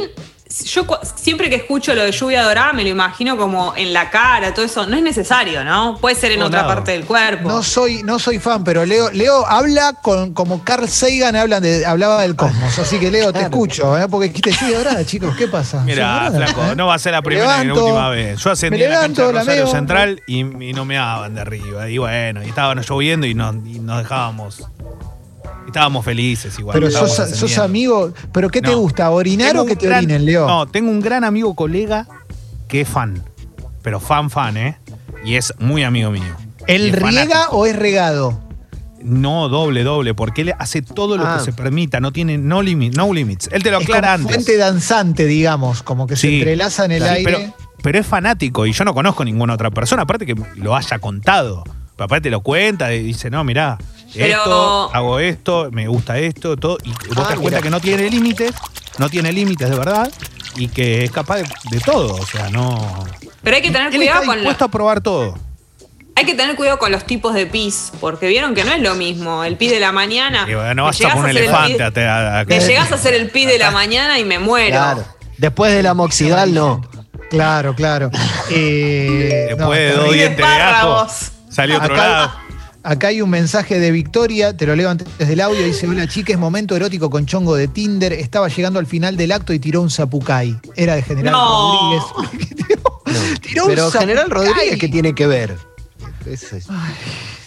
yo siempre que escucho lo de lluvia dorada me lo imagino como en la cara, todo eso. No es necesario, ¿no? Puede ser en otra parte del cuerpo. No soy, no soy fan, pero Leo, Leo habla con, como Carl Sagan habla de- hablaba del cosmos. Así que Leo, te escucho, ¿eh? porque dijiste lluvia dorada, chicos. ¿Qué pasa? Mira, flaco, no va a ser la Me primera ni la última vez. Yo ascendí a la cancha de Rosario. Central y, y no me daban de arriba. Y bueno, y estaban lloviendo y nos, y nos dejábamos. Estábamos felices igual. Pero sos, sos amigo. ¿Pero qué te No. gusta? ¿Orinar Tengo o que te gran- orinen, Leo? No, tengo un gran amigo colega que es fan. Pero fan, fan, ¿eh? Y es muy amigo mío. Y ¿El es riega fanático. o es regado? No, doble, doble, porque él hace todo lo Ah. que se permita, no tiene no, limit, no limits. Él te lo Es aclara como antes. fuente danzante, digamos, como que se entrelaza en el aire. Pero, pero es fanático y yo no conozco ninguna otra persona, aparte que lo haya contado. Pero aparte lo cuenta y dice, no, mirá, Pero- esto, hago esto, me gusta esto, todo. Y vos Ah, te das cuenta mirá. que no tiene límites, no tiene límites de verdad. y que es capaz de, de todo. O sea, no. Pero hay que tener Él cuidado está con dispuesto a probar todo. hay que tener cuidado con los tipos de pis, porque vieron que no es lo mismo. El pis de la mañana. Y bueno, no te vas a llegás poner un hacer el elefante a, te- a- a- Me llegás a hacer el pis de la mañana y me muero. Claro. Después del amoxidal, no. Claro, claro. Eh, Después no, de dos terrible. dientes de ajo, Espárragos. Salió otro Acá- lado. Acá hay un mensaje de Victoria, te lo leo antes del audio, dice, hola chica, es momento erótico con chongo de Tinder, estaba llegando al final del acto y tiró un zapucay. Era de General No. Rodríguez. Tiró un Pero General zapucay. Rodríguez, ¿qué tiene que ver? Es-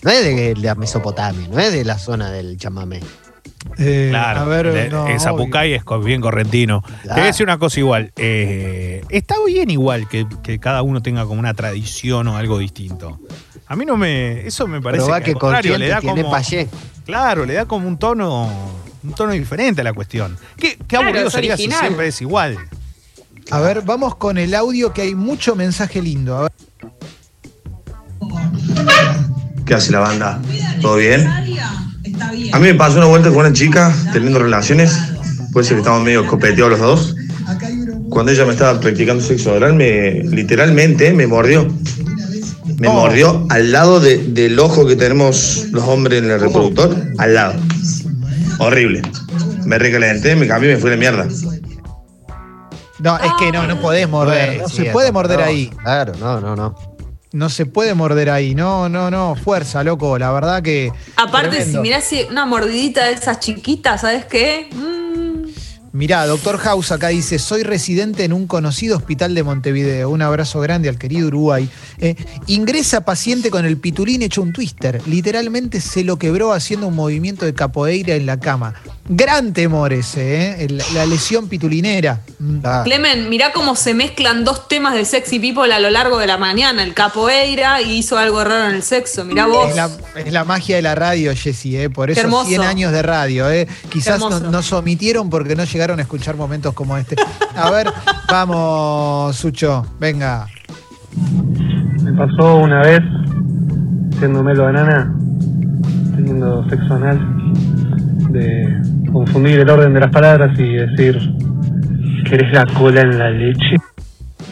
no es de la Mesopotamia, no es de la zona del chamamé. Eh, Claro, a ver, el, no, el Zapucay es bien correntino. Te voy a decir una cosa igual. eh, está bien igual que, que cada uno tenga como una tradición o algo distinto. A mí no me. Eso me parece Pero va que, que contrario, le da tiene como. payé. Claro, le da como un tono. Un tono diferente a la cuestión. ¿Qué, qué Claro, aburrido sería si siempre es igual? A ver, vamos con el audio que hay mucho mensaje lindo. A ver. ¿Qué hace la banda? ¿Todo bien? A mí me pasó una vuelta con una chica teniendo relaciones. Puede ser que estábamos medio copeteados los dos. Cuando ella me estaba practicando sexo oral, me, literalmente me mordió. Me Oh. mordió al lado de- del ojo que tenemos los hombres en el reproductor. Al lado. Horrible. Me recalenté, me cambié y me fui a la mierda. No, es que no, no podés morder. No se puede morder no, ahí. Claro, no, no, no. No se puede morder ahí. No, no, no. Fuerza, loco. La verdad que. Aparte, tremendo. si mirás si- una mordidita de esas chiquitas, ¿sabes qué? Mm, Mirá, Doctor House acá dice, soy residente en un conocido hospital de Montevideo. Un abrazo grande al querido Uruguay. Eh, ingresa paciente con el pitulín hecho un twister. Literalmente se lo quebró haciendo un movimiento de capoeira en la cama. Gran temor ese, ¿eh? El- la lesión pitulinera. Mm. Clemen, mirá cómo se mezclan dos temas de sexy people a lo largo de la mañana. El capoeira y hizo algo raro en el sexo. Mirá vos. Es la, es la magia de la radio, Jessy, ¿eh? por eso hermoso. 100 años de radio. ¿eh? Quizás no- nos omitieron porque no llegaron a escuchar momentos como este. A ver, vamos, Sucho, venga. Me pasó una vez, siendo Melo Banana, teniendo sexo anal, de confundir el orden de las palabras y decir, ¿querés la cola en la leche?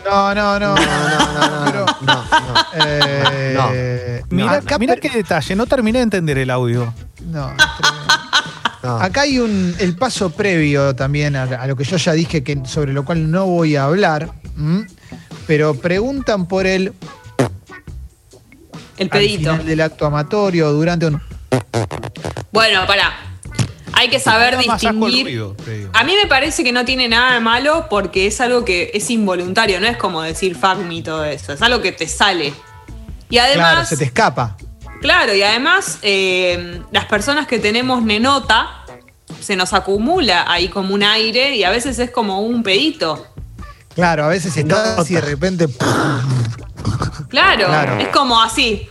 No, no, no. Pero, eh, Mira, acá mira per- qué detalle, no terminé de entender el audio. No, tremendo. Acá hay un, el paso previo también a, a lo que yo ya dije, que, sobre lo cual no voy a hablar, ¿m? pero preguntan por el, El al pedito. final del acto amatorio, durante un... Bueno, pará. Hay que saber saco el distinguir. ruido. A mí me parece que no tiene nada de malo porque es algo que es involuntario, no es como decir fuck me y todo eso, es algo que te sale. Y Claro, además, se te escapa. claro, y además eh, las personas que tenemos nenota, se nos acumula ahí como un aire y a veces es como un pedito. Claro, a veces estás y de repente... Claro, Claro. es como así.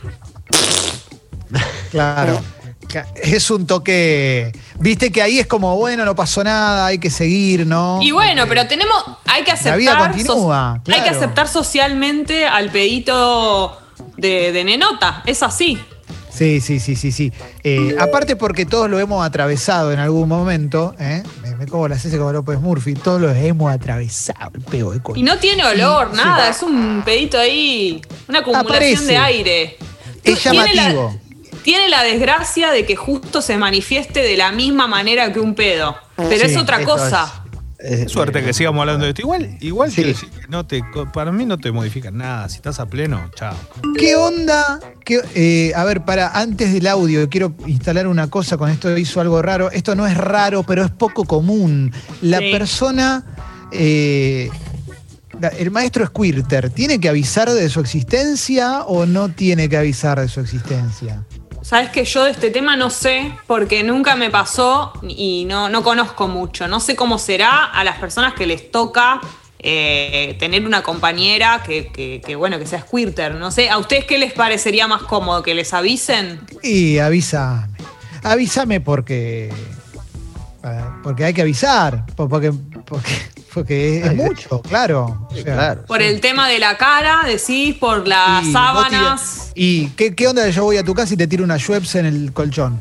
Claro. Es un toque... Viste que ahí es como, bueno, no pasó nada, hay que seguir, ¿no? Y bueno, pero tenemos, hay que La aceptar. vida continúa, so- Hay que aceptar socialmente al pedito de, de nenota. Es así. Sí, sí, sí, sí, sí. Eh, aparte porque todos lo hemos atravesado en algún momento, ¿eh? me, me como las S como López Murphy, todos lo hemos atravesado, el pego de. Y no tiene olor, Sí, nada. sí. Es un pedito ahí. Una acumulación Aparece. de aire. Es la- llamativo. Tiene la desgracia de que justo se manifieste de la misma manera que un pedo. Pero Sí, es otra cosa. Eh, Suerte que sigamos hablando de esto. Igual, igual Sí. decir que no te, para mí no te modifican nada. Si estás a pleno, chao. ¿Qué onda? ¿Qué- eh, a ver, para antes del audio, quiero instalar una cosa, con esto hizo algo raro. Esto no es raro, pero es poco común. La Sí. persona, eh, el maestro Squirter, ¿tiene que avisar de su existencia o no tiene que avisar de su existencia? Sabes que yo de este tema no sé, porque nunca me pasó y no, no conozco mucho. No sé cómo será a las personas que les toca eh, tener una compañera que, que- bueno, que sea squirter. No sé, ¿a ustedes qué les parecería más cómodo? ¿Que les avisen? Y avísame. Avísame porque. eh, Porque hay que avisar. po- Porque, porque, porque es Ay, mucho, claro. O sea, claro. Por el tema de la cara, decís, por las y sábanas. ¿Y qué, qué onda? Yo voy a tu casa y te tiro una Schweppes en el colchón.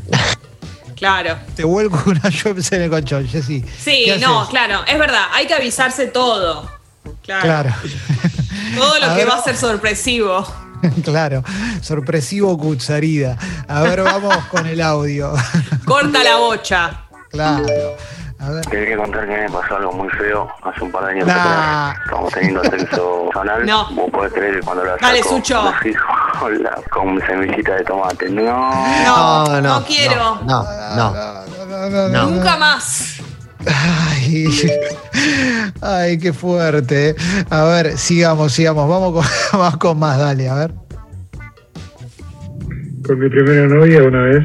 Claro. Te vuelco una Schweppes en el colchón, Jessy. Sí, ¿Qué no, haces? claro, es verdad, hay que avisarse todo. Claro. Claro, Todo lo A que ver, va a ser sorpresivo. claro. Sorpresivo Cutzarida. A ver, vamos con el audio. Corta la bocha. Claro. A ver. Te quería contar que me pasó algo muy feo hace un par de años Nah. atrás. Estábamos teniendo sexo anal. No. Vos podés creer que cuando lo Dale, Sucho. con, la- con semillita de tomate. No. No, no, quiero. No, no. No. Nunca más. Ay, ay, qué fuerte. A ver, sigamos, sigamos. Vamos con, vamos con más, dale, a ver. Con mi primera novia una vez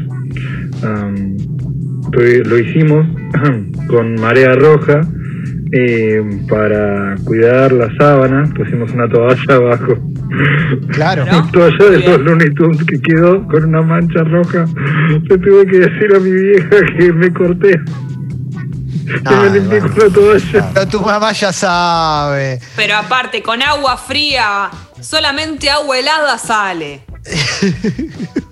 lo hicimos con marea roja eh, para cuidar la sábana, pusimos una toalla abajo. Claro. La toalla de los Looney Tunes que quedó con una mancha roja. Le tuve que decir a mi vieja que me corté. Que me limpié con la toalla. Pero tu mamá ya sabe. Pero aparte, con agua fría, solamente agua helada sale.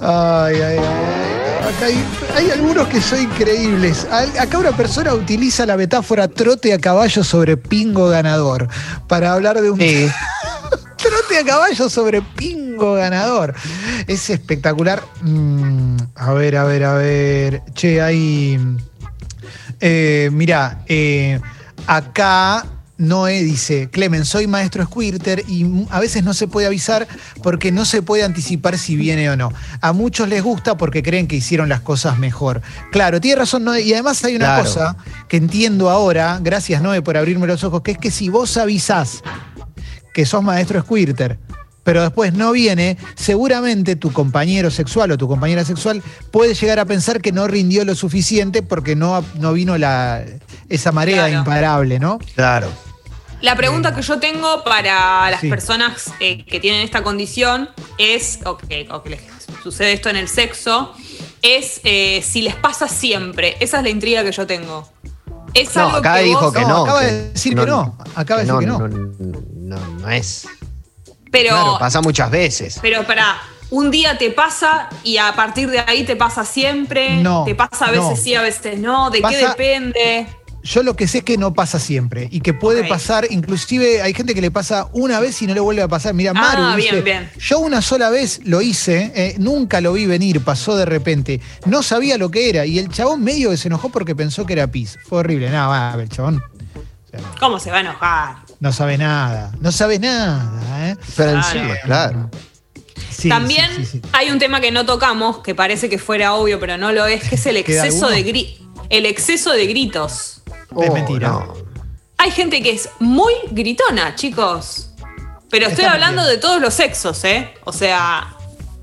Ay, ay, ay. Acá hay, hay algunos que son increíbles. Acá una persona utiliza la metáfora trote a caballo sobre pingo ganador para hablar de un trote a caballo sobre pingo ganador. Es espectacular. Mm, a ver, a ver, a ver. Che, hay. Eh, mira, eh, acá Noé dice, Clemen, soy maestro squirter y a veces no se puede avisar porque no se puede anticipar si viene o no. A muchos les gusta porque creen que hicieron las cosas mejor. Claro, tiene razón Noé. Y además hay una Claro. cosa que entiendo ahora, gracias Noé por abrirme los ojos, que es que si vos avisás que sos maestro squirter, pero después no viene, seguramente tu compañero sexual o tu compañera sexual puede llegar a pensar que no rindió lo suficiente porque no, no vino la, esa marea Claro. imparable, ¿no? Claro. La pregunta que yo tengo para las Sí. personas eh, que tienen esta condición es, o que, o que les sucede esto en el sexo, es eh, si les pasa siempre. Esa es la intriga que yo tengo. Es No, algo acá que dijo vos- que no. acaba de decir que no. Acaba de decir que no. No, no, no es. Pero, Claro, pasa muchas veces. pero para, un día te pasa y a partir de ahí te pasa siempre. No, Te pasa a veces no. sí, a veces no. ¿De qué depende? Yo lo que sé es que no pasa siempre y que puede pasar, inclusive hay gente que le pasa una vez y no le vuelve a pasar. Mira, Maru Ah, dice, bien, bien. yo una sola vez lo hice, eh, nunca lo vi venir, pasó de repente, no sabía lo que era y el chabón medio que se enojó porque pensó que era pis. Fue horrible, nada, va, el chabón ¿Cómo se va a enojar? no sabe nada, no sabe nada. ¿eh? Pero Claro. encima, claro. Sí, También sí, sí, sí. hay un tema que no tocamos, que parece que fuera obvio, pero no lo es, que es el ¿Queda exceso de gri- el exceso de gritos. Es Oh, mentira. no. Hay gente que es muy gritona, chicos. Pero estoy Está hablando bien. de todos los sexos, ¿eh? O sea,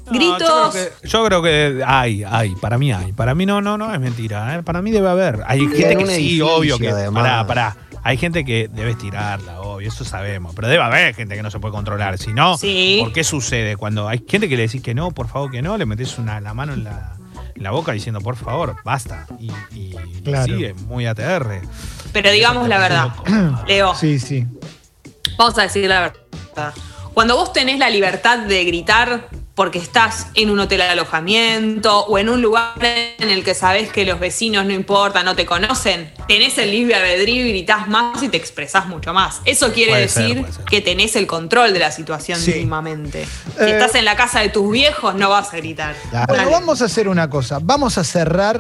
No, gritos. yo, creo que, yo creo que hay, hay, para mí hay. Para mí no, no, no es mentira. ¿eh? Para mí debe haber. Hay en gente que sí, obvio que. además. Pará, pará. Hay gente que debe estirarla, obvio, eso sabemos. Pero debe haber gente que no se puede controlar. Si no, Sí. ¿por qué sucede? Cuando hay gente que le decís que no, por favor que no, le metes una, la mano en la, la boca diciendo por favor, basta. Y, y Claro. es muy ATR. Pero digamos la verdad. Leo, Sí, sí. vamos a decir la verdad. Cuando vos tenés la libertad de gritar porque estás en un hotel de alojamiento o en un lugar en el que sabés que los vecinos no importan, no te conocen, tenés el libre albedrío y gritás más y te expresás mucho más. Eso quiere Puede decir ser. que tenés el control de la situación Sí. mínimamente. Si Eh, estás en la casa de tus viejos, no vas a gritar. Claro. Bueno, vamos a hacer una cosa. Vamos a cerrar.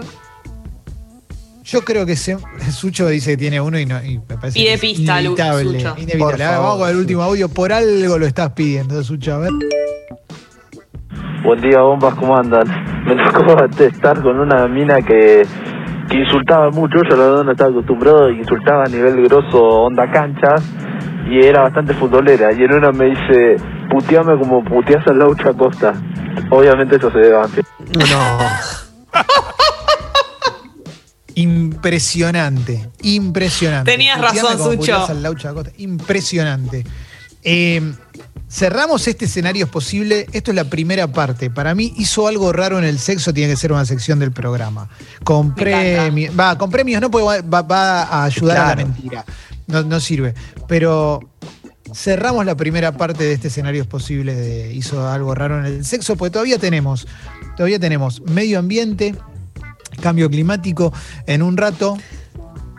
Yo creo que se, Sucho dice que tiene uno y, no, y me parece Pide que pista, inevitable. Sucho. inevitable. Favor, vamos con el último Sucho. audio. Por algo lo estás pidiendo, Sucho. A ver. Buen día, bombas, ¿cómo andan? Me tocó estar con una mina que, que insultaba mucho, yo la verdad no estaba acostumbrado, insultaba a nivel grosso, onda cancha, y era bastante futbolera. Y en una me dice, puteame como puteas a Laucha Costa. Obviamente eso se debe a. No. Impresionante, impresionante. Tenías Puteame razón, Sucho. al Laucha. Impresionante. Eh, cerramos este escenario es posible. Esto es la primera parte. Para mí hizo algo raro en el sexo, tiene que ser una sección del programa. Con premios. Va, con premios no, porque va, va a ayudar a la mentira. No, no sirve. Pero cerramos la primera parte de este escenario posible de hizo algo raro en el sexo, porque todavía tenemos, todavía tenemos medio ambiente, cambio climático en un rato.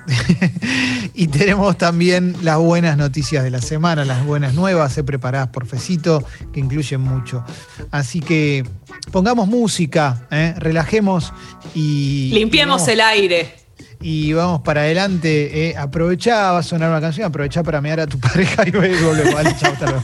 y tenemos también las buenas noticias de la semana, las buenas nuevas, eh, preparadas por Fecito, que incluyen mucho. Así que pongamos música, eh, relajemos y. Limpiemos y vamos- el aire. y vamos para adelante. Eh, aprovechá, va a sonar una canción, aprovechá para mirar a tu pareja y volvemos. Vale, chao, hasta luego.